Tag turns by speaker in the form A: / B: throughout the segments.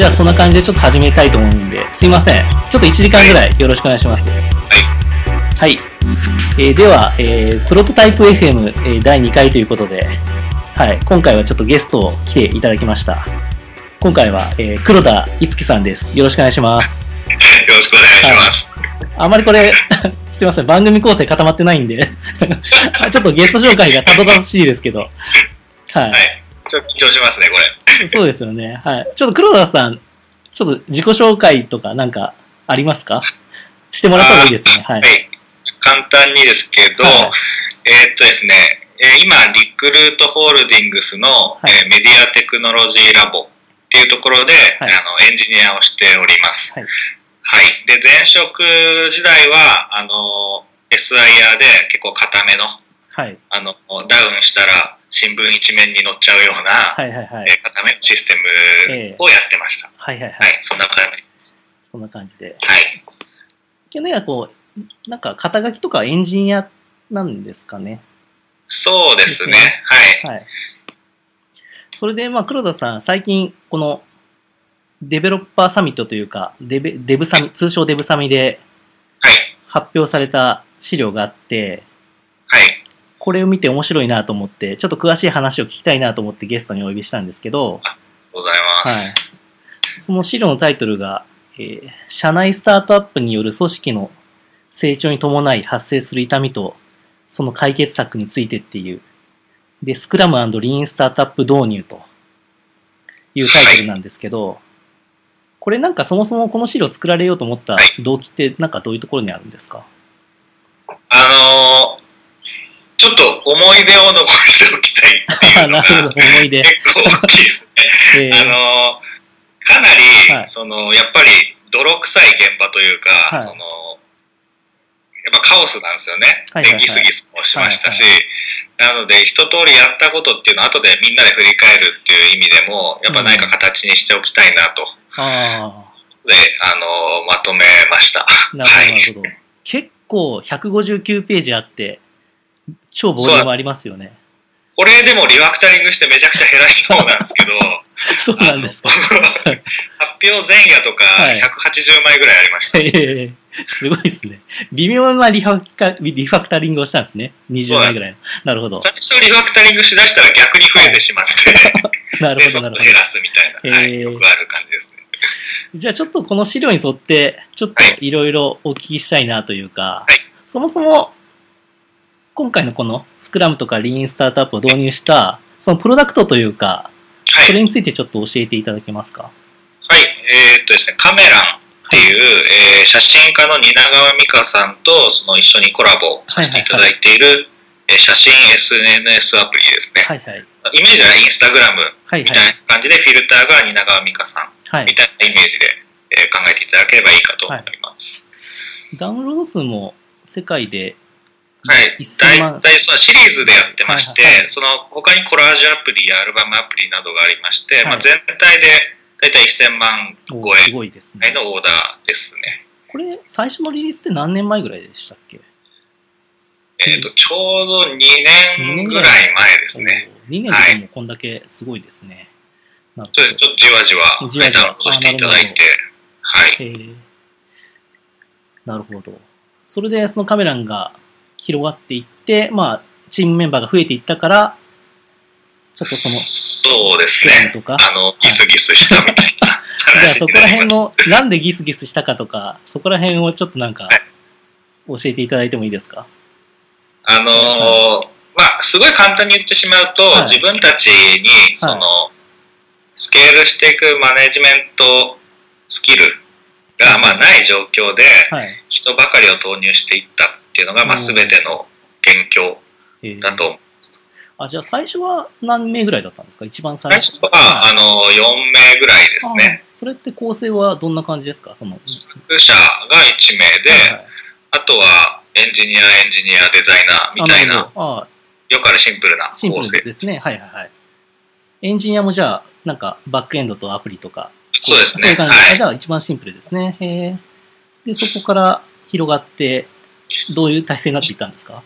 A: じゃあそんな感じでちょっと始めたいと思うんで、すいません。ちょっと1時間ぐらいよろしくお願いします。はい。えーでは、えープロトタイプ FM、えー第2回ということで、はい。今回はちょっとゲストを来ていただきました。今回は、えー黒田いつきさんです。よろしくお願いします。
B: よろしくお願いします。
A: あまりこれ、すいません、番組構成固まってないんで、ちょっとゲスト紹介がたどたどしいですけど、は
B: はい。ちょっと緊張しますね、これ。
A: い。そうですよね。はい。ちょっと黒田さん、ちょっと自己紹介とかなんかありますか？してもらった方がいいですよね。はい。
B: はい。簡単にですけど、
A: はい
B: えーっとですね、えー今、リクルートホールディングスの、
A: はい
B: えーメディアテクノロジーラボっていうところで、
A: はい
B: あのエンジニアをしております。
A: はい。
B: はい。で、前職時代は、あの、SIR で結構固めの、
A: はい。
B: あの、ダウンしたら新聞一面に載っちゃうような、
A: はいはいはい。
B: えー固めのシステムをやってました。
A: はいはいは。
B: はいい。そんな感じです。
A: そんな感じで。
B: はい。
A: 去年はこう、なんか肩書きとかエンジニアなんですかね？
B: そうですね。
A: ですね
B: はい。
A: はい。それで、まあ、黒田さん、最近、この、デベロッパーサミットというか、デベデブサミ、通称デブサミで
B: はい。
A: 発表された資料があって、
B: はい。
A: これを見て面白いなと思って、ちょっと詳しい話を聞きたいなと思ってゲストにお呼びしたんですけど、
B: ございます。
A: はい。その資料のタイトルが、えー社内スタートアップによる組織の成長に伴い発生する痛みと、その解決策についてっていう、で、スクラムリーンスタートアップ導入というタイトルなんですけど、これなんかそもそもこの資料作られようと思った動機ってなんかどういうところにあるんですか
B: あのー、ちょっと思い出を残しておきたいっていうのが。結構大きいですね。
A: えー
B: あのー、かなり、
A: はい
B: その、やっぱり泥臭い現場というか、
A: はい
B: その、やっぱカオスなんですよね。
A: はいはいはい
B: でギスギスもしましたし、
A: はい
B: なので、一通りやったことっていうのを後でみんなで振り返るっていう意味でも、やっぱ何か形にしておきたいなと。
A: あ
B: で、あのーまとめました。
A: あ、なるほど、
B: は
A: ないるほど。結構159ページあって、超ボリュームありますよね。
B: これでもリファクタリングしてめちゃくちゃ減らした方なんですけど、
A: そうなんですか。
B: 発表前夜とか
A: はい
B: 180枚ぐらいありました。
A: ええすごいですね。微妙なリファクタリファクタリングをしたんですね。20枚ぐらいの。なるほど。
B: 最初リファクタリングしだしたら逆に増えてしまって、で、
A: なるほど、なるほ
B: ちょっと減らすみたいな、は
A: へー
B: い、よくある感じですね。
A: ど。じゃあちょっとこの資料に沿って、ちょっと
B: はい
A: いろいろお聞きしたいなというか、
B: はい
A: そもそも、今回のこのスクラムとかリーンスタートアップを導入した、そのプロダクトというか、
B: はい。
A: それについてちょっと教えていただけますか？
B: はい。えーっとですね、カメランっていう、えー写真家の蜷川美香さんとその一緒にコラボさせていただいている、えー写真 SNS アプリですね。
A: はいはい。
B: イメージはインスタグラム
A: はい
B: みたいな感じで、フィルターが蜷川美香さん
A: はい。はい。
B: みたいなイメージで、えー考えていただければいいかと思います。
A: ダウンロード数も世界で
B: はい。
A: 1000万
B: 大体そのシリーズでやってまして、
A: はいはいはい
B: その他にコラージュアプリやアルバムアプリなどがありまして、
A: はい
B: まあ、全体で大体1000万
A: お
B: 超え
A: すごい。
B: のオーダーですね。
A: これ、最初のリリースって何年前ぐらいでしたっけ？
B: えっ、と、ちょうど2年ぐらい前ですね。
A: 2年でもこんだけすごいですね。なる
B: ちょっとちょっとじわじわ
A: じわじわ
B: ダしていただいて、はい。
A: なるほど。それでそのカメラが広がっていって、まあ、チームメンバーが増えていったから、ちょっとその、
B: そうですね。
A: とか、
B: あの、ギスギスしたみたいな
A: じゃあそこら辺。の、なんでギスギスしたかとか、そこら辺をちょっとなんか
B: はい、
A: 教えていただいてもいいですか？
B: あのーまあ、すごい簡単に言ってしまうと、
A: はい。
B: 自分たちに、その、スケールしていくマネジメントスキルが、まあ、ない状況で、
A: はい。
B: 人ばかりを投入していったっていうのが、まあ、
A: うん
B: すべての元凶
A: えー
B: だと。
A: あ、じゃあ最初は何名ぐらいだったんですか？一番最初。
B: 最初は、あの、4名ぐらいですね。
A: あそれって構成はどんな感じですか？その、
B: 副社が1名で、
A: はいはい
B: あとは、エンジニア、エンジニア、デザイナーみたいな、
A: あ
B: よくあるシンプルな
A: シンプ
B: 構成。
A: ルですね。はいはいはい。エンジニアもじゃあ、なんか、バックエンドとアプリとか。
B: そうですね。
A: そういう感じ、
B: はい。
A: じゃあ、一番シンプルですね。へえ。で、そこから広がって、どういう体制になっていったんですか？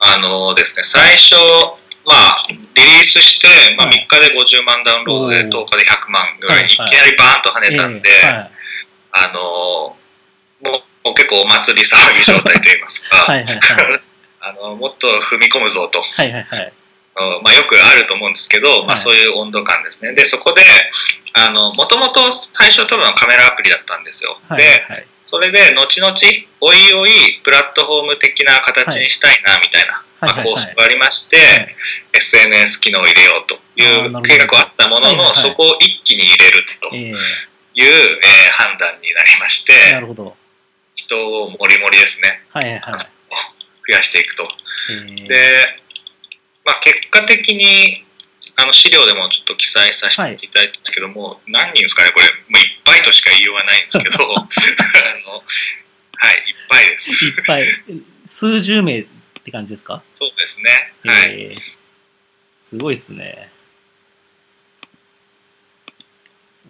B: あのですね、最初、まあ、リリースして、まあ、3
A: はい
B: 日で50万ダウンロードで、
A: おー
B: 10日で100万ぐらい、
A: はい
B: きなりバーンと跳ねたんで、あのーもう結構お祭り騒ぎ状態といいますか。あのもっと踏み込むぞと、
A: はいはいはい。
B: うんまあ、よくあると思うんですけど、まあ、
A: はい
B: そういう温度感ですね。で、そこで、あの、もともと最初多分カメラアプリだったんですよ。
A: はい
B: で、
A: はい。
B: それで、後々、おいおい、プラットフォーム的な形にしたいな、みたいな、
A: はい。
B: まあ、構想がありまして、
A: はい。
B: SNS 機能を入れようという計画はあったものの、そこを一気に入れるという、
A: え
B: え。ー判断になりまし
A: えな
B: て、
A: るほど。
B: 人をもりもりですね、
A: はいはいはい。
B: 増やしていくと。
A: ええ。
B: で、まあ、結果的に、あの資料でもちょっと記載させていただいたんですけども、何人ですかね、これ、もういっぱいとしか言いようがないんですけど、あのはい、いっぱいです。
A: いっぱい、数十名って感じですか？
B: そうですね。はい。
A: ええすごいっすね。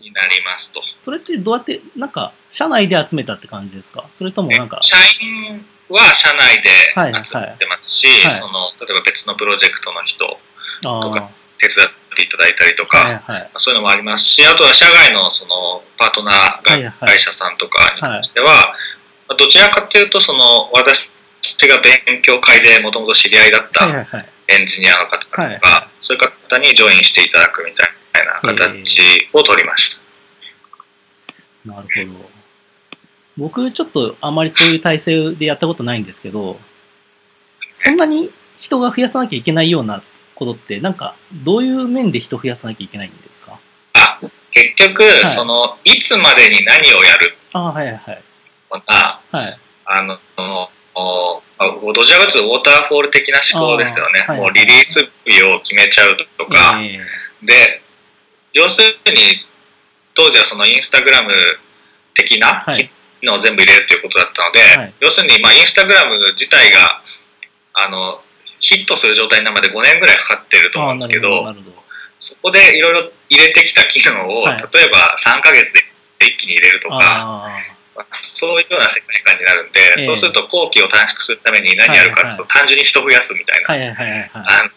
B: になりますと。
A: それってどうやって、なんか、社内で集めたって感じですか？それともなんか、
B: 社員は社内で
A: はいはい
B: 集めてますし、
A: はい
B: その例えば別のプロジェクトの人とか手伝っていただいたりとか、
A: はいはい。
B: そういうのもありますし、あとは社外のそのパートナー会社さんとかに関しては、まあどちらかというとその私が勉強会でもともと知り合いだった
A: はいはいはい。
B: エンジニアの方とか、
A: はい
B: そういう方にジョインしていただくみたいな形を取りました。
A: なるほど。僕、ちょっとあまりそういう体制でやったことないんですけど、そんなに人が増やさなきゃいけないようなことって、なんか、どういう面で人増やさなきゃいけないんですか？
B: あ結局、
A: はい
B: そのいつまでに何をやる
A: ああ、はいはいはい。
B: のが
A: はい。
B: あの、そのおあどちらかというとウォーターフォール的な思考ですよね。
A: あーはい
B: もうリリース日を決めちゃうとか。
A: え
B: で、要するに、当時はそのインスタグラム的な
A: はい
B: 機能を全部入れるということだったので、
A: はい
B: 要するに、まあ、インスタグラム自体が、あの、ヒットする状態になるまで5年ぐらいかかってる
A: え
B: と思うんですけど。そこでいろいろ入れてきた機能を、
A: はい
B: 例えば3ヶ月で一気に入れるとか、
A: あ
B: まあそういうような世界観になるんで、
A: ええ
B: そうすると後期を短縮するために何やるかというと、単純に人増やすみたいな、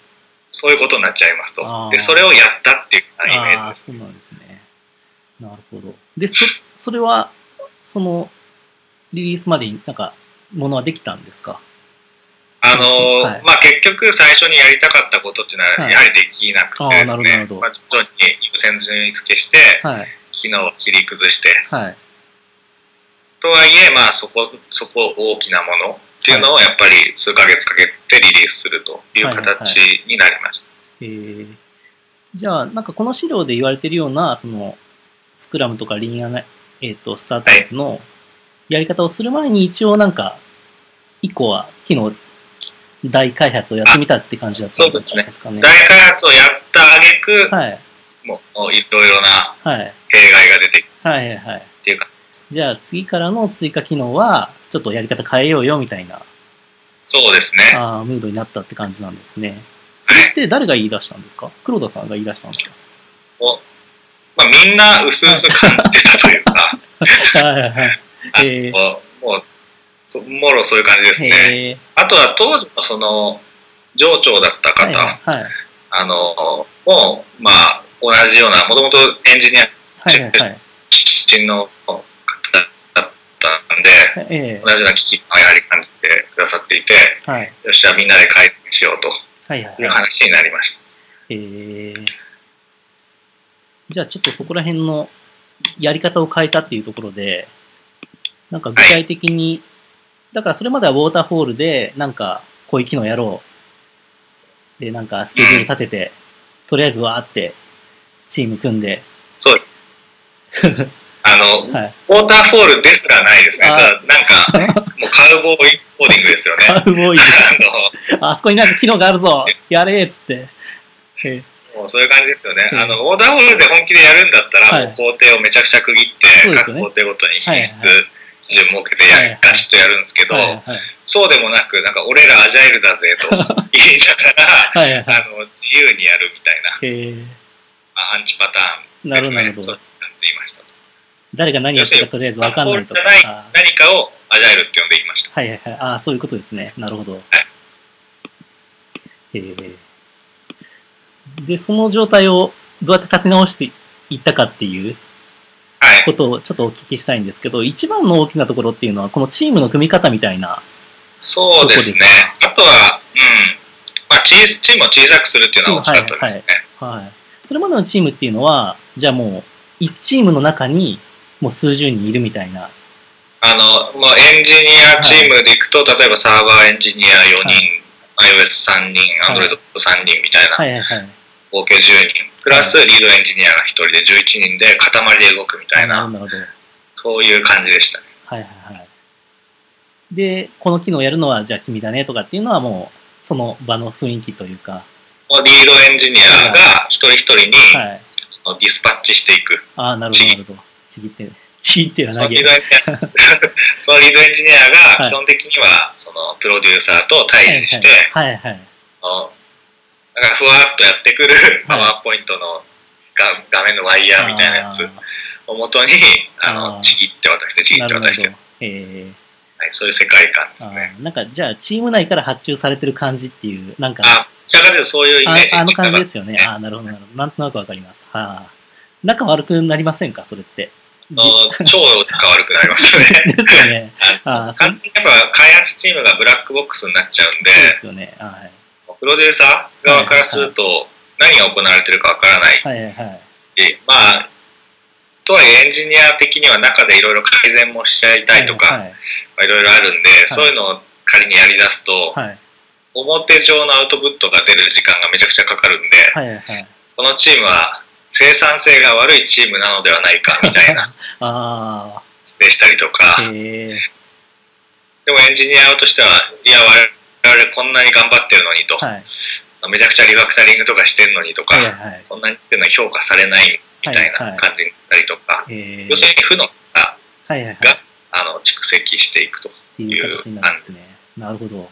B: そういうことになっちゃいますと。で、それをやったっていうイメージです。
A: そうなんですね。なるほど。で、そ、それは、その、リリースまでになんか、ものはできたんですか？
B: あのー
A: はい。
B: まあ、結局最初にやりたかったことっていうのは
A: はい。
B: やはりできなくてですね。
A: ほど、
B: まあ、徐々に優先順位付けして、
A: はい。
B: 機能を切り崩して、
A: はい。
B: とはいえ、まあ、そこ、そこ大きなものっていうのをやっぱり数ヶ月かけてリリースするという形になりました。
A: えー、じゃあ、なんかこの資料で言われてるような、その、スクラムとかリーンアナ、えっ、と、スタートアップのやり方をする前に一応なんか、一個は機能大開発をやってみたって感じだったんですかね。
B: 大開発をやった挙句、
A: はい。
B: もういろいろな
A: はい。
B: 弊害が出てき
A: はいはいはい。
B: ていうか、
A: じゃあ次からの追加機能は、ちょっとやり方変えようよみたいな、
B: そうですね。
A: あームードになったって感じなんですね。それって誰が言い出したんですか？黒田さんが言い出したんです
B: もうまあ、みんな薄々感じてたというか、
A: か はいはいはい。えー
B: もうそもろそういう感じですね。あとは当時のその、上長だった方、
A: はいはい。
B: あの、もう、まあ、同じような、もともとエンジニア
A: はいはいはい。
B: 出身の方だったんで、
A: え
B: 同じような危機感をやはり感じてくださっていて、
A: えはい。
B: よし、じゃあみんなで改善しようと
A: はいはい
B: いう
A: はい。
B: 話になりました。
A: えー、じゃあちょっとそこら辺のやり方を変えたっていうところで、なんか具体的に、だからそれまではウォーターフォールで、なんかこういう機能やろう。で、なんかスケジュール立てて、とりあえずわーってチーム組んで、
B: そう。あの、
A: はい。
B: ウォーターフォールですらないですね。
A: あ
B: ただなんか、もうカウボーイコーディングですよね。
A: カウボーイ
B: あの、
A: あそこになんか機能があるぞやれーっつって。え
B: もうそういう感じですよね。
A: うん
B: あの、オーダーホールで本気でやるんだったら、
A: はい
B: もう工程をめちゃくちゃ区切って、
A: ね
B: 工程ごとに品質
A: はいは
B: 基準設けてやガチッとやるんですけど、
A: はいはい。
B: そうでもなく、なんか俺らアジャイルだぜと 言いながら、
A: はい。
B: あの、自由にやるみたいな、
A: えー、
B: まあ、アンチパターン
A: なるほどなるほど
B: そう。なんて言いました。
A: 誰が何やってるかとりあえずわかんないとか。
B: 何かをアジャイルって呼んで言いました。
A: はいはいはい。ああ、そういうことですね。なるほど。
B: はい
A: えー、で、その状態をどうやって立て直していったかっていう
B: はい。
A: ことをちょっとお聞きしたいんですけど、一番の大きなところっていうのは、このチームの組み方みたいな、
B: そうですね。あとは、うん。まあ、チームを小さくするっていうのは大きかったですね。
A: はい。それまでのチームっていうのは、じゃあもう、1チームの中にもう数十人いるみたいな。
B: あの、もうエンジニアチームでいくと、例えばサーバーエンジニア4人、iOS3 人、
A: はい
B: Android3 人みたいな、
A: はいはいはい。
B: 合計10人、プラスリードエンジニアが1人で11人で塊で動くみたいな、
A: なるほど。
B: そういう感じでしたね。
A: はいはいはい。で、この機能やるのは、じゃあ君だねとかっていうのはもう、その場の雰囲気というか、
B: リードエンジニアが一人一人に
A: はい。
B: dispatch していく。
A: ああ、なるほどなるほど。ちぎって、ちぎっては投げる
B: そのリード。エンジニアそのリードエンジニアが基本的にはそのプロデューサーと対峙して、
A: はいはい。はい
B: あのだからふわっとやってくるパワーポイントの画画面のワイヤーみたいなやつを元にあのちぎって渡してちぎって渡して、。
A: えー
B: はい、そういう世界観です
A: あ
B: ね。
A: ーなんか、じゃあ、チーム内から発注されてる感じっていう、なんか、
B: あ、どちらかというとそういうイメージ
A: ああの感じですよね。ああ、なるほど、なるほど。なんとなくわかります。はあ。仲悪くなりませんか、それって？
B: 超仲悪くなりますよね。
A: ですよね。
B: あやっぱ開発チームがブラックボックスになっちゃうんで、
A: そうですよね。はい。
B: プロデューサー側からすると何が行われてるかわからない
A: はいはいはい。
B: で、まあ、とはいえエンジニア的には中でいろいろ改善もしちゃいたいとか、
A: はい
B: ろいろあるんで、そういうのを仮にやり出すと、
A: はい。
B: 表上のアウトプットが出る時間がめちゃくちゃかかるんで、
A: はいはいはい。
B: このチームは生産性が悪いチームなのではないか みたいな
A: あ
B: 指定したりとか。でもエンジニアとしては、いや、我々こんなに頑張ってるのにと、
A: はい。
B: めちゃくちゃリファクタリングとかしてるのにとか、
A: はいはい。
B: こんなにっていうのは評価されないみたい
A: はいは
B: ない感じになったりとか、
A: え
B: 要するに負のさ、
A: はいはいはい。
B: があの蓄積していくと。
A: いう形になるんですね。なるほど。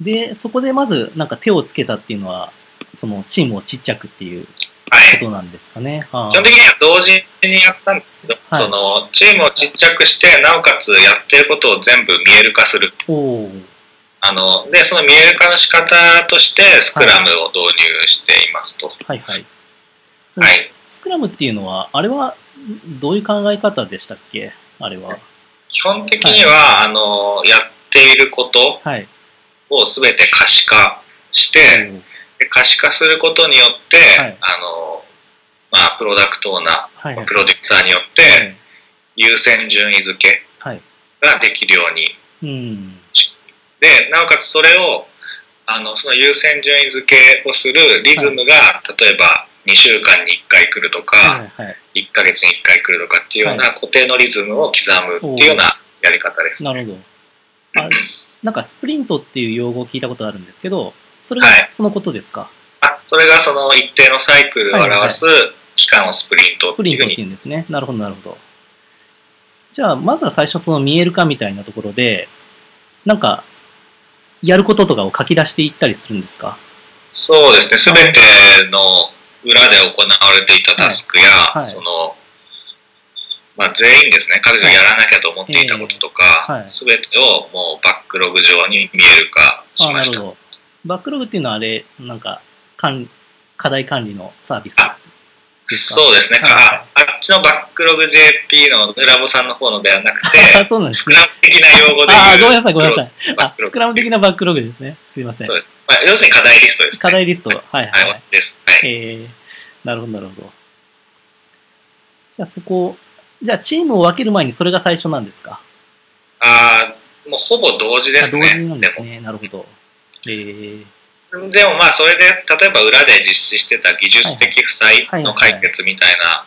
A: で、そこでまず、なんか手をつけたっていうのは、そのチームをちっちゃくっていう
B: はい。
A: ことなんですかね。あ
B: 基本的には同時にやったんですけど、
A: はい
B: そのチームをちっちゃくして、なおかつやってることを全部見える化する。
A: おー
B: あので、その見える化の仕方として、スクラムを導入していますと。
A: はいはい。
B: はい。
A: スクラムっていうのは、あれはどういう考え方でしたっけ？あれは。
B: 基本的には、あのやっていること
A: はい。
B: を全て可視化して、
A: おー
B: で可視化することによって、
A: はい
B: あのまあ、プロダクトオーナ
A: はいはい
B: ー、プロデューサーによって、
A: はい
B: 優先順位付け
A: はい。
B: ができるように
A: うん。
B: で、なおかつそれを、あの、その優先順位付けをするリズムが、例えば2週間に1回来るとか、
A: はいはい。
B: 1ヶ月に1回来るとかっていうような固定のリズムを刻むっていうようなやり方です。
A: なるほど。あ なんかスプリントっていう用語を聞いたことあるんですけど、それが
B: はい
A: そのことですか、
B: あ、それがその一定のサイクルを表す期間をスプリント
A: スプリントって
B: っていうふうに。
A: いうんですね。なるほど、なるほど。じゃあ、まずは最初その見える化みたいなところで、なんか、やることとかを書き出していったりするんですか？
B: そうですね、すべての裏で行われていたタスクや、
A: はい。はい
B: その、まあ、全員ですね、彼女がやらなきゃと思っていたこととか
A: はい、
B: すべ、てをもうバックログ上に見える化しました。
A: るほど。バックログっていうのはあれ、なんか、管課題管理のサービス？
B: あ
A: ですか？
B: そうですね、
A: はい
B: ああっちのバックログ JP のラボさんの方のではなく
A: あ
B: て、
A: そうなんですね。
B: スクラム的な用語で
A: ああ、ごめんなさい、ごめんなさい。あ
B: バック、ログ
A: スクラム的なバックログですね。すいません
B: そう。です。まあ、要するに課題リストです、ね。
A: 課題リスト。はいはい
B: はい、
A: はい。
B: です。はい。
A: えー、なるほど、なるほど。じゃあそこ、じゃあチームを分ける前にそれが最初なんですか？
B: ああ、もうほぼ同時ですね。
A: あ同時なんで
B: ですも
A: ね。なるほど。えー、
B: でもまあそれで例えば裏で実施してた技術的負債の解決みたいな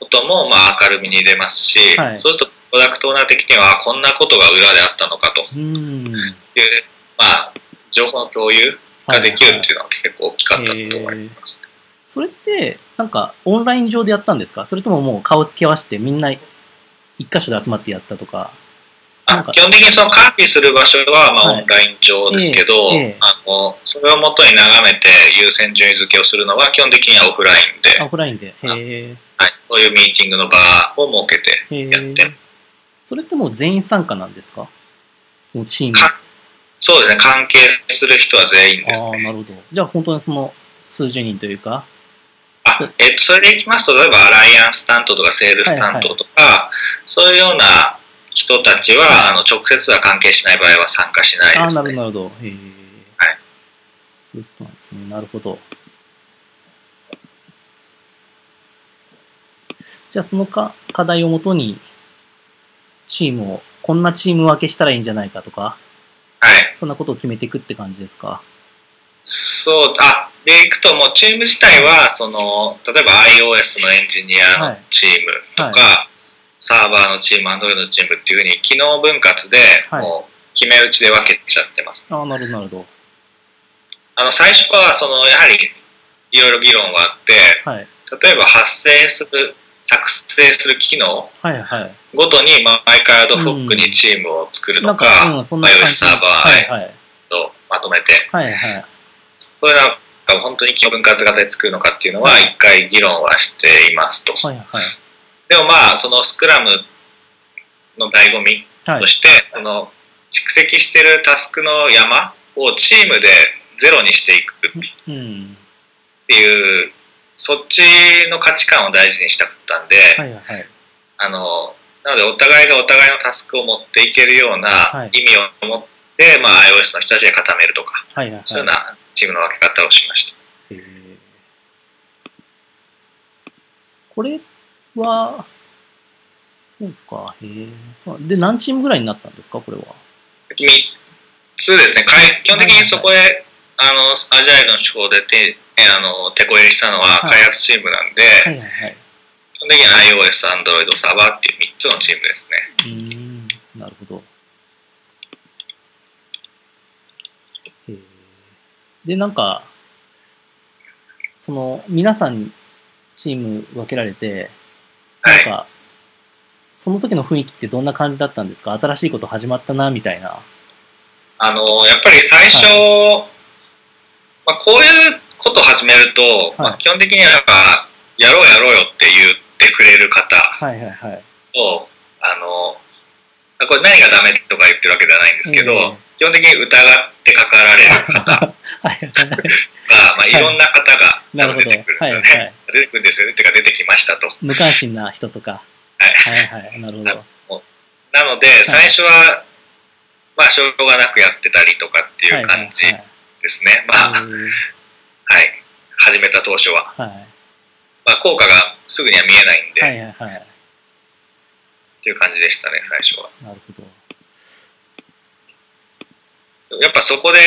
B: こともまあ明るみに出ますし、
A: はい
B: そうするとプロダクトオーナー的にはあこんなことが裏であったのかと。いう、まあ情報の共有ができるっていうのは結構大きかったと思います。
A: それって、なんか、オンライン上でやったんですかそれとももう顔つき合わせてみんな一箇所で集まってやったとか。
B: あ基本的にその管理する場所はまあ
A: はい
B: オンライン上ですけど、
A: ええええ
B: あのそれをもとに眺めて優先順位付けをするのは基本的にはオフラインで、
A: あ、オフラインで。
B: はい、そういうミーティングの場を設けて
A: へ
B: やって
A: え。それってもう全員参加なんですか？そのチーム。
B: かそうですね、関係する人は全員です
A: ああ、
B: ね。
A: なるほど。じゃあ本当にその数十人というか。
B: あ、えっと、それでいきますと、例えばアライアンス担当とかセールス担当とか、そういうような人たちは、あの、直接は関係しない場合は参加しないです、ね。
A: あ、なるほど、なるほど。へえ。
B: はい。
A: そういうことなんですね。なるほど。じゃあ、そのか課題をもとに、チームを、こんなチーム分けしたらいいんじゃないかとか、
B: はい。
A: そんなことを決めていくって感じですか？
B: そう、あ、でいくともうチーム自体は、その、例えば iOS のエンジニアのチームとか、
A: は
B: サーバーのチーム、Android のチームっていうふうに、機能分割で、
A: はい
B: もう、決め打ちで分けちゃってます。
A: ああ、なるほど、なるほ
B: あの、最初は、その、やはり、いろいろ議論があって、
A: ど。はい。
B: 例えば発生する、作成する機能
A: はい、はい。
B: ごとに、まあ、マイクラウドフックにチームを作るのか、
A: か、うん、そんな感
B: iOS
A: じ。
B: サーバー
A: はい、はい。
B: とまとめて、
A: はい、はい。
B: それらが本当に機能分割型で作るのかっていうのは、
A: はい
B: 一回議論はしていますと。
A: はい、はい。
B: でもまあ、そのスクラムの醍醐味
A: はい
B: と。して、その蓄積してるタスクの山をチームでゼロにしていくっ
A: うん。
B: ていう、そっちの価値観を大事にしたかったんで、
A: はい、はい。
B: あの、なのでお互いがお互いのタスクを持っていけるような
A: はい
B: 意味を持って、まあ iOS の人たちで固めるとか、
A: はい、はい。
B: そういうようなチームの分け方をしました。
A: これは、そうか、へえ。そうで、何チームぐらいになったんですか、これは
B: ？3つですね、基本的にそこで、あの、アジャイルの手法でて、えあの、手こ入れしたのは
A: はい
B: 開発チームなんで、
A: はい、はい、はい。
B: 基本的に iOS、Android、サーバーっていう3つのチームですね。
A: うーん、なるほど。へーで、なんか、その、皆さんにチーム分けられて、
B: はい。
A: なんか、その時の雰囲気ってどんな感じだったんですか？新しいこと始まったな、みたいな。
B: あの、やっぱり最初、まあ、こういうことを始めると、まあ、基本的にはやっぱ、やろうやろうよって言ってくれる方
A: はいはいはい。
B: と、あの、あこれ何がダメとか言ってるわけではないんですけど、
A: ええ
B: 基本的に疑ってかかられる方 が、
A: はいはい。
B: まあ、いろんな方が。出てくるんです
A: はい
B: よね。
A: はい。
B: 出てくるんですよね。ってか出てきましたと。
A: 無関心な人とか。
B: はい
A: はいはい。なるほど。
B: なので、最初は、まあ、しょうがなくやってたりとかっていう感じ
A: はいはい
B: ですね。まあ、
A: はい。
B: はい。始めた当初は。
A: はい
B: まあ、効果がすぐには見えないんで、
A: はいはいはい。
B: っていう感じでしたね、最初は。
A: なるほど。
B: やっぱそこで、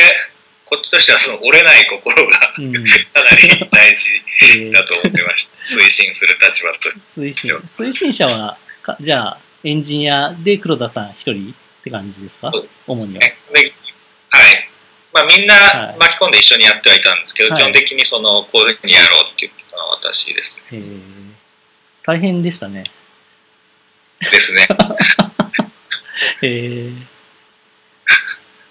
B: こっちとしてはその折れない心が
A: うん。
B: かなり大事
A: えー
B: だと思ってました。推進する立場と。
A: 推進。推進者は、かじゃあ、エンジニアで黒田さん一人って感じですか？主には。
B: はい。まあみんな
A: はい
B: 巻き込んで一緒にやってはいたんですけど、
A: はい
B: 基本的にその、こういうふうにやろうって言ったのは私ですね。
A: えー大変でしたね。
B: ですね。
A: えー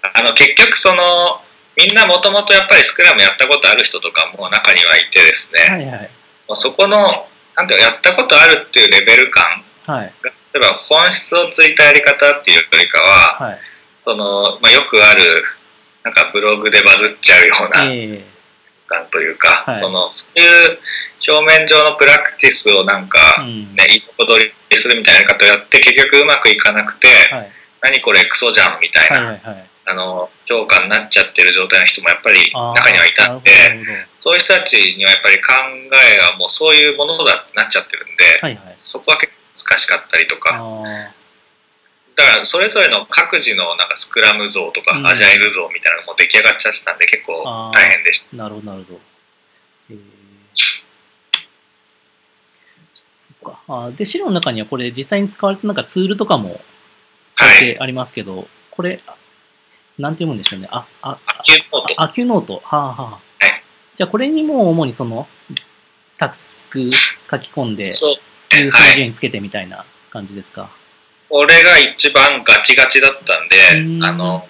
B: あの、結局その、みんなもともとやっぱりスクラムやったことある人とかも中にはいてですね、
A: はいはい。
B: そこの、なんうかやったことあるっていうレベル感
A: はい。
B: が、例えば本質をついたやり方っていうよりかは、
A: はい。
B: その、まあ、よくある、なんかブログでバズっちゃうような
A: え
B: 感というか、
A: はい
B: その、そういう表面上のプラクティスをなん
A: ー
B: か、
A: うん。
B: ね、いいとこ取りするみたいなやり方をやって、結局うまくいかなくて、
A: はい。
B: 何これクソじゃんみたいな、
A: はいはいはい。
B: あの、評価になっちゃってる状態の人もやっぱり中にはいたんで、そういう人たちにはやっぱり考えがもうそういうものだってなっちゃってるんで。
A: はいはい。
B: そこは結構難しかったりとか、
A: あ
B: だからそれぞれの各自のなんかスクラム像とか
A: うん
B: アジャイル像みたいなのも出来上がっちゃってたんで結構大変でした。
A: あ、なるほどなるほど。えーそっか。あーで、資料の中にはこれ実際に使われてなんかツールとかも書
B: はいい。
A: てありますけど、これ、なんて読むんでしょうね。あ、あ、
B: アキュノート。
A: あアキュノート。はあ、はあ。
B: はい
A: じゃあこれにも主にその、タスク書き込んで、
B: そう。
A: 優
B: はい。
A: 先順位つけてみたいな感じですか。
B: これが一番ガチガチだったん
A: うん
B: で、あの、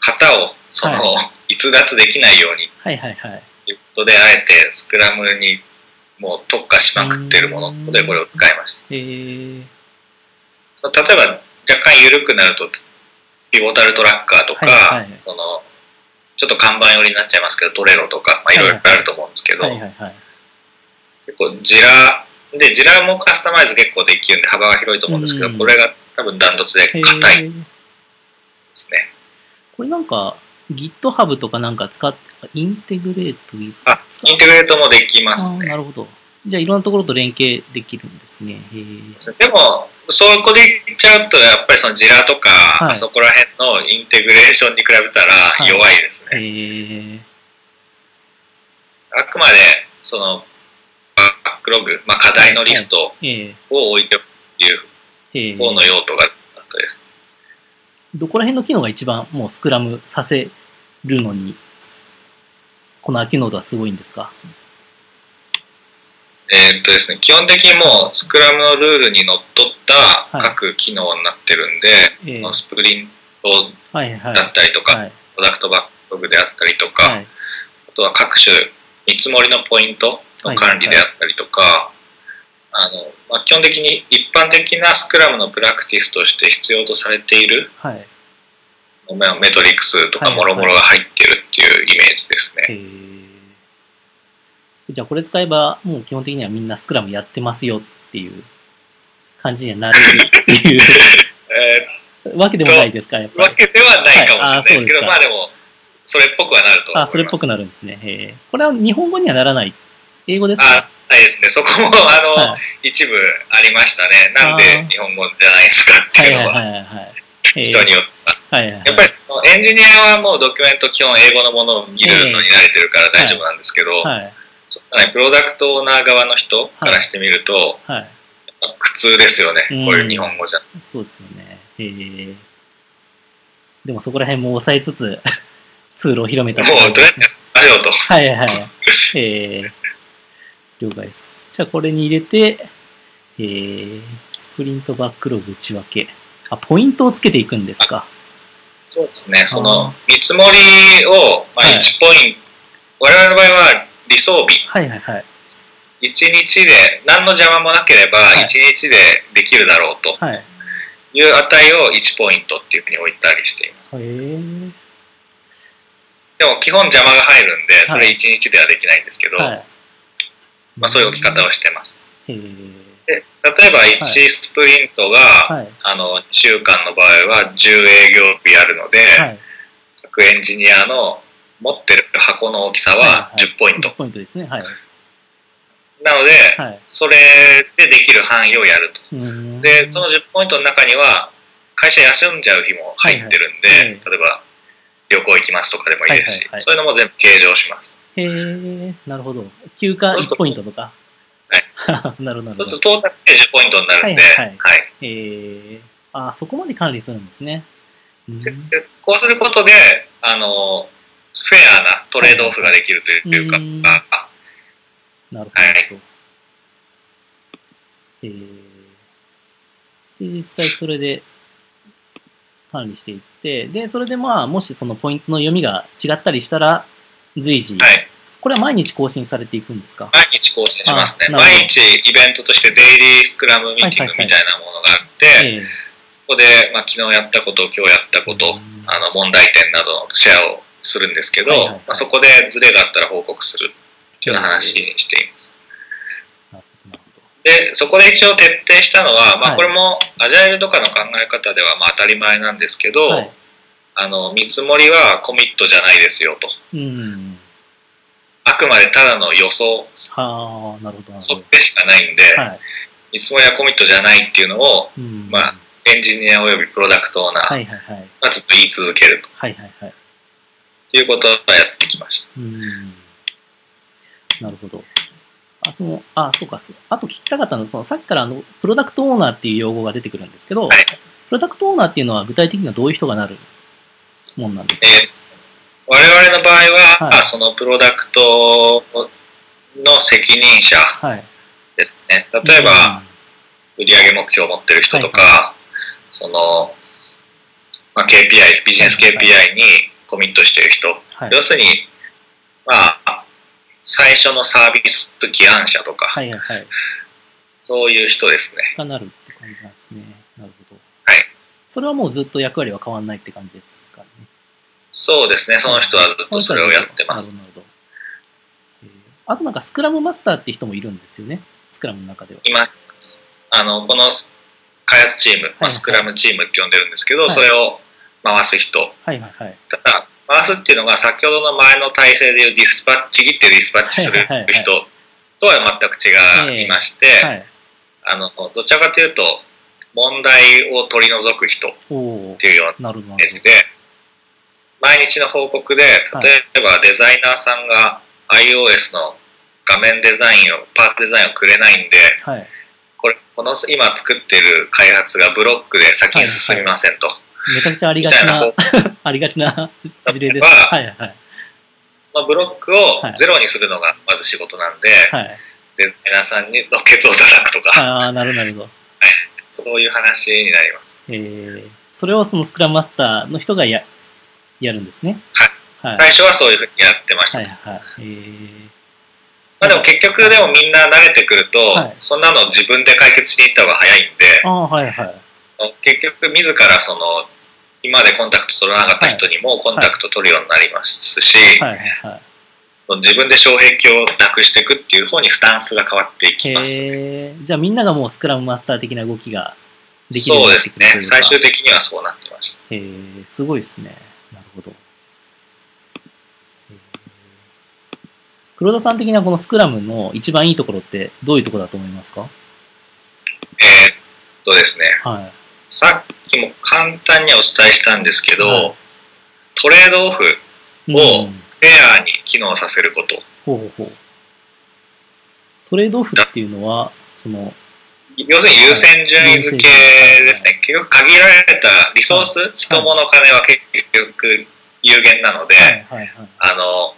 B: 型をその、逸脱できないように
A: はいはいはい。
B: ということで、あえてスクラムにもう特化しまくってるものでこれを使いました。
A: えー、
B: 例えば若干緩くなると、ピボタルトラッカーとか、
A: はいはい
B: その、ちょっと看板寄りになっちゃいますけど、トレロとか、まあ、いろいろあると思うんですけど、
A: はいはいはい。
B: 結構ジラ、で、ジラもカスタマイズ結構できるんで幅が広いと思うんですけど、
A: うん
B: これが多分ダントツで
A: へ
B: 硬いで
A: ー
B: すね。
A: これなんか、GitHub とかなんか使って、インテグレート with
B: あ、
A: 使っ
B: インテグレートもできます
A: あーな
B: ね。
A: るほど。じゃあいろんなところと連携できるんですね。
B: でも、そこで言っちゃうと、やっぱりそのジラとか、
A: はい。
B: あそこら辺のインテグレーションに比べたら
A: い。
B: 弱いです
A: へ
B: ね。
A: ー
B: あくまで、その、バックログ、まあ、課題のリスト
A: えー
B: を置いておくっていう
A: えー
B: 方の用途があったです。
A: どこら辺の機能が一番もうスクラムさせるのに、この秋ノードはすごいんですか？
B: えーっとですね、基本的にもうスクラムのルールにのっとった各機能になってるんで、
A: えー
B: スプリント
A: はいはい。
B: だったりとか、
A: はい。
B: プロダクトバックログであったりとか、
A: はい。
B: あとは各種見積もりのポイントの管理であったりとか、あのまあ、基本的に一般的なスクラムのプラクティスとして必要とされている
A: はい。
B: まあメトリックスとか
A: はい
B: もろもろが入ってるっていうイメージですね。
A: えーじゃあこれ使えば、もう基本的にはみんなスクラムやってますよっていう感じにはなれるっていう
B: え
A: わけでもないですか、やっ
B: ーわ
A: ぱり。
B: けではないかもしれないですけど、
A: はいあ
B: まあでも、それっぽくはなると。
A: あ、それっぽくなるんですね。へーこれは日本語にはならない。英語ですか？
B: あはいですね。そこも、あの、
A: はい
B: 一部ありましたね。なん
A: あ
B: で
A: ー
B: 日本語じゃないですかって
A: はいいうはい
B: のは、
A: はいはい。えー
B: 人によっては。
A: はいはいはい。
B: やっぱりそのエンジニアはもうドキュメント基本英語のものを見るのに慣れてるから大丈夫なんですけど、
A: はい。
B: プロダクトオーナー側の人からしてみると、
A: はい。
B: 苦痛ですよね。
A: うん
B: こういう日本語じゃ。
A: そうですよね。へーでもそこら辺も抑えつつ、通路を広めた
B: もう、とりあえずやったよと。
A: はいはい。えー、了解です。じゃあこれに入れて、えー、スプリントバックログ内訳。あ、ポイントをつけていくんですか。
B: そうですね。そ
A: あ
B: の見積もりを、まあ、
A: はい
B: 1ポイント、我々の場合は理想日、
A: はいはいはい。
B: 1日で、何の邪魔もなければ
A: はい
B: 1日でできるだろうと
A: はい。
B: いう値を1ポイントっていうふうに置いたりしています。
A: へー
B: でも基本邪魔が入るんで、それ
A: はい
B: 1日ではできないんですけど、
A: はい。
B: まあそういう置き方をしてます。
A: へー
B: で例えば1
A: はい
B: スプリントが、
A: はい。
B: あの、2週間の場合は10営業日あるので、
A: はい。
B: 各エンジニアの持ってる箱の大きさは
A: はいはい
B: 10ポイント。
A: 10ポイントですね。はい。
B: なので、
A: はい。
B: それでできる範囲をやると。で、その10ポイントの中には、会社休んじゃう日も入ってるんで、
A: はいはい
B: 例えば旅行行きますとかでもいいですし、
A: はいはいはい
B: そういうのも全部計上します。
A: へーなるほど。休暇1ポイントとか？はい。なるほど、なるほど。
B: そうするとトータルで10ポイントになるんで、
A: はいはい
B: はい
A: えー、あ、そこまで管理するんですね。うん
B: ででこうすることで、あの、フェアなトレードオフができるというか、
A: うん。
B: あ
A: なるほど。
B: はい。
A: えー、で、実際それで管理していって、で、それでまあ、もしそのポイントの読みが違ったりしたら、随時、
B: はい、
A: これは毎日更新されていくんですか？
B: 毎日更新しますね。毎日イベントとしてデイリースクラムミーティングみたいなものがあって、
A: えー
B: ここで、まあ、昨日やったこと、今日やったこと、
A: うん。
B: あの問題点などのシェアをするんですけど、
A: はいはいはい
B: まあ、そこでズレがあったら報告するっていう話にしています。で、そこで一応徹底したのは、まあ、
A: はい
B: これもアジャイルとかの考え方ではまあ当たり前なんですけど、
A: はい。
B: あの見積もりはコミットじゃないですよと。
A: うん。
B: あくまでただの予想、
A: はあ、なるほど、なるほ
B: 測定しかないんで、
A: ど。はい。
B: 見積もりはコミットじゃないっていうのを、
A: うん。
B: まあエンジニアおよびプロダクトオーナー
A: はいはいはい。
B: がずっと言い続けると
A: はいはいはい。
B: いうことをやってきました。
A: うん。なるほど。あ、その、あ、そうか、そう。あと聞きたかったのは、その、さっきからあの、プロダクトオーナーっていう用語が出てくるんですけど、
B: はい
A: プロダクトオーナーっていうのは具体的にはどういう人がなるもんなんですか？
B: えー我々の場合は、
A: はい
B: そのプロダクトの責任者
A: はい。
B: ですね。例えば、売上目標を持ってる人とか、その、まあ、KPI、ビジネス KPI にコミットしてる人、
A: はい。
B: 要するに、まあ、最初のサービス起案者とか、
A: はいはいはい。
B: そういう人ですね。
A: がなるって感じなんですね。なるほど。
B: はい。
A: それはもうずっと役割は変わんないって感じですかね。
B: そうですね、その人はずっとそれをやってます。
A: なるほど、なるほど。えーあとなんかスクラムマスターって人もいるんですよね。スクラムの中では。
B: います。あの、この開発チーム、まあ、
A: はい
B: スクラムチームって呼んでるんですけど、
A: はい
B: それを回す人。
A: はいはいはい。
B: ただ、回すっていうのが先ほどの前の体制でいうディスパッチ、ちぎってディスパッチする
A: はいはいはいはい
B: 人とは全く違いまして、
A: はい。
B: あの、どちらかというと、問題を取り除く人っていうようなイメージで、毎日の報告で、例えばデザイナーさんが iOS の画面デザインを、パーツデザインをくれないんで、
A: ど。はい。
B: これ、この今作ってる開発がブロックで先に進みませんと。
A: めちゃくちゃありがちな
B: みたいな報、
A: ありがちな事例です。
B: は
A: はいはい。
B: のブロックを
A: はい
B: ゼロにするのがまず仕事なんで、
A: はい。
B: デザイナーさんにのケツを叩くとか、
A: ああ、なるほどなるほど。
B: そういう話になります。
A: えー、それをそのスクラムマスターの人がややるんですね。はい。
B: 最初はそういうふうにやってました。
A: はいはい。えー、
B: まあでも結局でもみんな慣れてくると、
A: はい
B: そんなの自分で解決しに行った方が早いんで、
A: ああ、はいはい。
B: 結局自らその、今までコンタクト取らなかった人にもコンタクト取るようになりますし、
A: はいはいはい。
B: 自分で障壁をなくしていくっていう方にスタンスが変わっていきます。
A: へえ、じゃあみんながもうスクラムマスター的な動きができるよう
B: そう
A: になって
B: ですね
A: くるという。か。
B: 最終的にはそうなってました。
A: へえ、すごいですね。なるほど。黒田さん的なこのスクラムの一番いいところってどういうところだと思いますか？
B: えーっとですね、
A: は
B: さっきも簡単にお伝えしたんですけど、
A: はい
B: トレードオフ、
A: い。
B: お
A: うん
B: フェアに機能させること。
A: ほうほうほう。トレードオフっていうのは、その、
B: 要するに優先順位付けですね。結局限られたリソース、人物金は結局有限なので、
A: はいはいはい。
B: あの、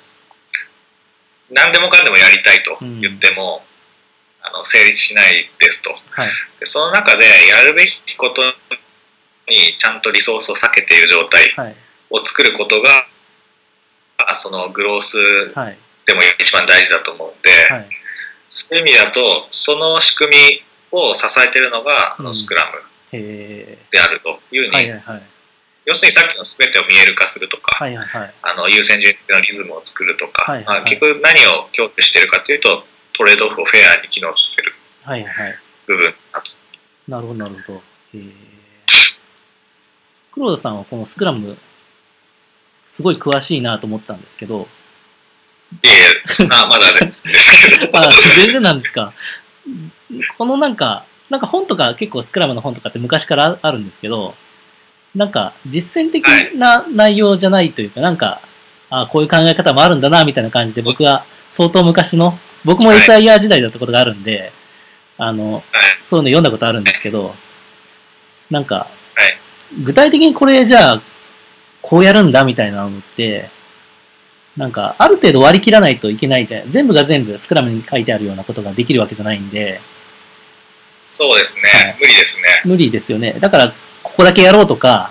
B: 何でもかんでもやりたいと言っても、あの成立しないですと。
A: はい。
B: でその中でやるべきことにちゃんとリソースを避けている状態
A: はい。
B: を作ることが、あそのグロース
A: はい。
B: でも一番大事だと思うんで、
A: はい。
B: そういう意味だと、その仕組みを支えているのが、あ
A: うん
B: のスクラム
A: へ
B: であるという
A: え。
B: ふうに、
A: はいはいはい。
B: 要するにさっきの全てを見える化するとか、
A: はいはいはい。
B: あの優先順位のリズムを作るとか、
A: はいはい
B: まあ、結局何を強調しているかというと、トレードオフをフェアに機能させる
A: はいはい。
B: 部分だと。
A: なるほどなるほど。へえ。黒田さんはこのスクラム、すごい詳しいなと思ったんですけど、
B: いえ、あまだですけど、
A: あ、全然なんですか？このなんか、なんか本とか結構スクラムの本とかって昔からあるんですけど、なんか実践的な内容じゃないというか、なんか、あこういう考え方もあるんだな、みたいな感じで僕は相当昔の、僕も
B: はい
A: SIR 時代だったことがあるんで、あの、
B: はい、
A: そういうの読んだことあるんですけど、なんか、
B: はい
A: 具体的にこれじゃあ、こうやるんだみたいなのって、なんか、ある程度割り切らないといけないじゃん。全部が全部スクラムに書いてあるようなことができるわけじゃないんで、
B: そうですね、
A: はい
B: 無理ですね。
A: 無理ですよね。だから、ここだけやろうとか、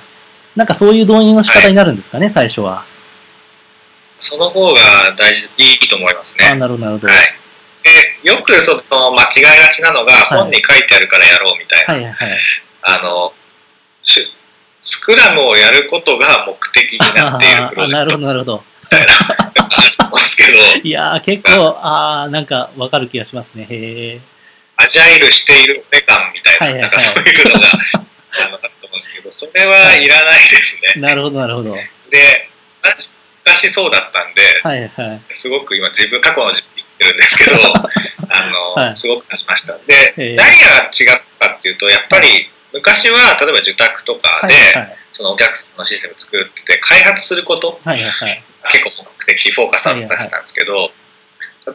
A: なんかそういう導入の仕方になるんですかね、最初は。
B: その方が大事、いいと思います
A: あ、
B: ね。
A: なるほど、なるほど。
B: はい。で、よくその間違いがちなのが、
A: はい
B: 本に書いてあるからやろうみたいな。
A: はいはい。
B: あの、しゅスクラムをやることが目的になっているプロ
A: あなるほど、
B: ジェクト
A: なるほど。
B: みたいな、ありますけど、
A: いやー、結構、あー、なんかわかる気がしますね。へ
B: アジャイルしているメ感みたいな、
A: はいはい
B: なんかそういうのが、あの、あると思うんですけど、それはいらないです
A: ー。
B: ね。
A: なるほど、なるほど。はい
B: で、私昔そうだったんで、
A: はい。
B: すごく今自分、過去の自分ってるんですけど、あの、
A: はい
B: すごく感じました。で、
A: えー
B: 何が違ったかっていうと、やっぱり昔は、例えば受託とかで、
A: はいはい。
B: そのお客さんのシステム作るってて、開発すること、
A: はいはいはい。
B: 結構目的、フォーカスを出してたんですけど、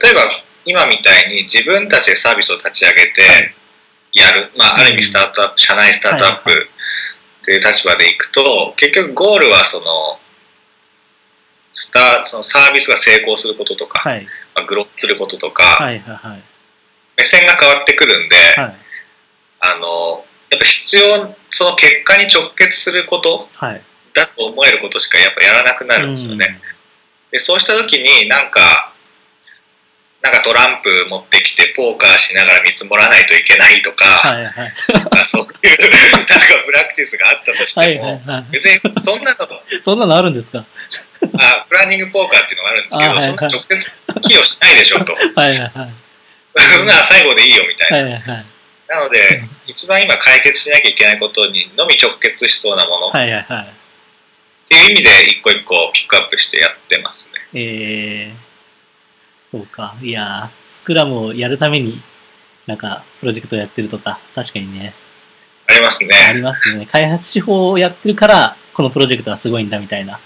B: 例えば今みたいに自分たちでサービスを立ち上げてやる、まあ、ある意味スタートアップ、社内スタートアップっていう立場でいくと、結局ゴールはその、スターそのサービスが成功することとか、
A: はい。
B: まあ、グロースすることとか、
A: はいはいはい。
B: 目線が変わってくるんで、
A: はい。
B: あの、やっぱ必要、その結果に直結すること
A: はい。
B: だと思えることしかやっぱやらなくなるんですよね。で、そうした時になんか、なんかトランプ持ってきてポーカーしながら見積もらないといけないとか、
A: はいはい。
B: そういう、なんかブラックティスがあったとしても、
A: はいはいはい。
B: 別にそんなの、
A: そんなのあるんですか？
B: あプランニングポーカーっていうのがあるんですけど、
A: あはいはい
B: そんな直接寄与しないでしょと。
A: はいはいはい。
B: そんな最後でいいよみたいな。
A: はいはいはい。
B: なので、一番今解決しなきゃいけないことにのみ直結しそうなものっ
A: はいはいはい。
B: ていう意味で一個一個ピックアップしてやってますね。
A: えー、そうか。いやー、スクラムをやるために、なんか、プロジェクトをやってるとか、確かにね、
B: あります
A: あ
B: ね。
A: りますね。開発手法をやってるから、このプロジェクトはすごいんだみたいな。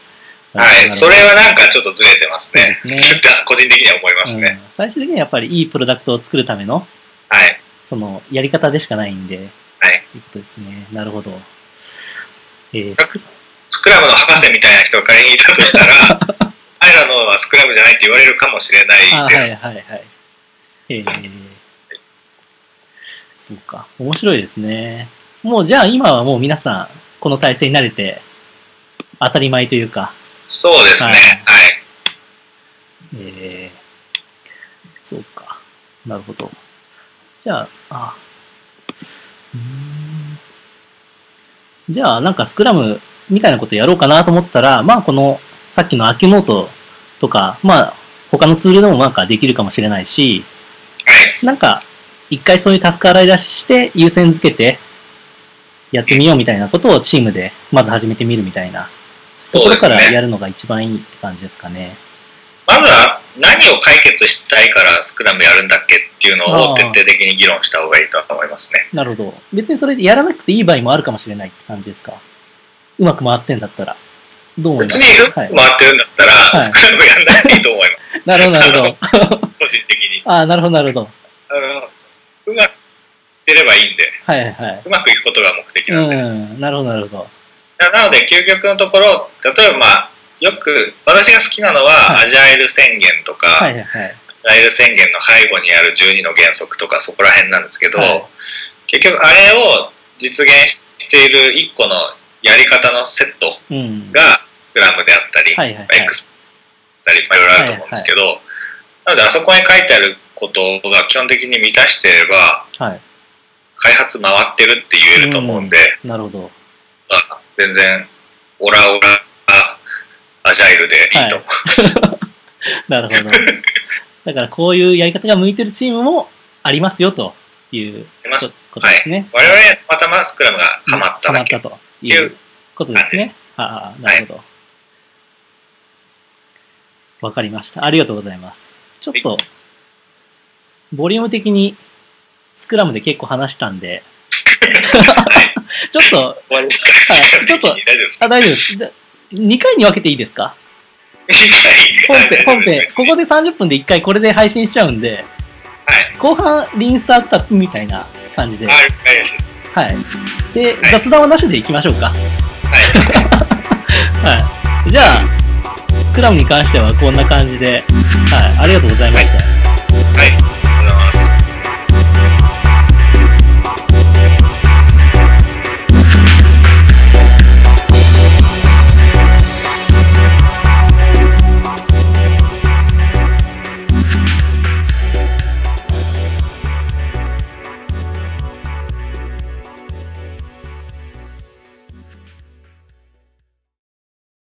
B: はい。それはなんかちょっとずれてます
A: そうで
B: ね。
A: すね。
B: 個人的には思います
A: うん
B: ね。、
A: 最終的にはやっぱりいいプロダクトを作るための、
B: はい。
A: その、やり方でしかないんで、
B: はい。
A: ということですね。なるほど。えー、
B: スクラムの博士みたいな人が仮にいたとしたら、彼らのはスクラムじゃないって言われるかもしれない
A: あ、
B: です。
A: はいはいはい。えー、そうか。面白いですね。もうじゃあ今はもう皆さん、この体制に慣れて、当たり前というか、
B: そうですね。
A: はい
B: はい。
A: えー、そうか。なるほど。じゃあ、あ、うーんじゃあ、なんかスクラムみたいなことやろうかなと思ったら、まあこの、さっきのアキュノートとか、まあ他のツールでもなんかできるかもしれないし、
B: はい。
A: なんか、一回そういうタスク洗い出しして優先付けてやってみようみたいなことをチームでまず始めてみるみたいなところから
B: ね。
A: やるのが一番いいって感じですかね。
B: まずは何を解決したいからスクラムやるんだっけっていうのを徹底的に議論した方がいいと思いますね。
A: なるほど。別にそれでやらなくていい場合もあるかもしれないって感じですか。うまく回ってんだったら。どう思い
B: 別
A: ます？
B: に回ってるんだったら、
A: はい
B: スクラムやんなくていいと思います。
A: なるほど、なるほど。
B: 個人的に。
A: ああ、なるほど、なるほど。
B: うまくいってればいいんで、
A: はいは
B: うまくいくことが目的
A: い。
B: なんで。
A: うん、なるほど、なるほど。
B: なので、究極のところ、例えばまあ、よく、私が好きなのは、
A: はい
B: アジャイル宣言とか、
A: はいはいはい。
B: アジャイル宣言の背後にある12の原則とか、そこら辺なんですけど、
A: はい
B: 結局あれを実現している一個のやり方のセット
A: うん。
B: が、スクラムであったり、
A: はいはいはい
B: X だったり、まあいろいろあると思うんですけど、なので、あそこに書いてあることが基本的に満たしていれば、
A: はい。
B: 開発回ってるって言えると思うんで、
A: なるほど。
B: まあ、全然、オラオラ、アジャイルでいいと思う。
A: なるほど。だからこういうやり方が向いてるチームもありますよというこことですね。
B: 我々、たまたまスクラムがハマっただけ。
A: ハマったということですね。ああ、なるほど。わ、かりました。ありがとうございます。ちょっと、ボリューム的にスクラムで結構話したんで、ちょっと、
B: 終わりですか？
A: はいちょっとあ、大丈夫です。じゃ2回に分けていいですか？本編、本編ここで30分で1回これで配信しちゃうんで、
B: はい。
A: 後半リンスタートアップみたいな感じで、
B: あ、了解です。
A: はい。で、
B: はい
A: 雑談はなしでいきましょうか。
B: はい。
A: はい。じゃあ、スクラムに関してはこんな感じで、はい。ありがとうございました。
B: はい。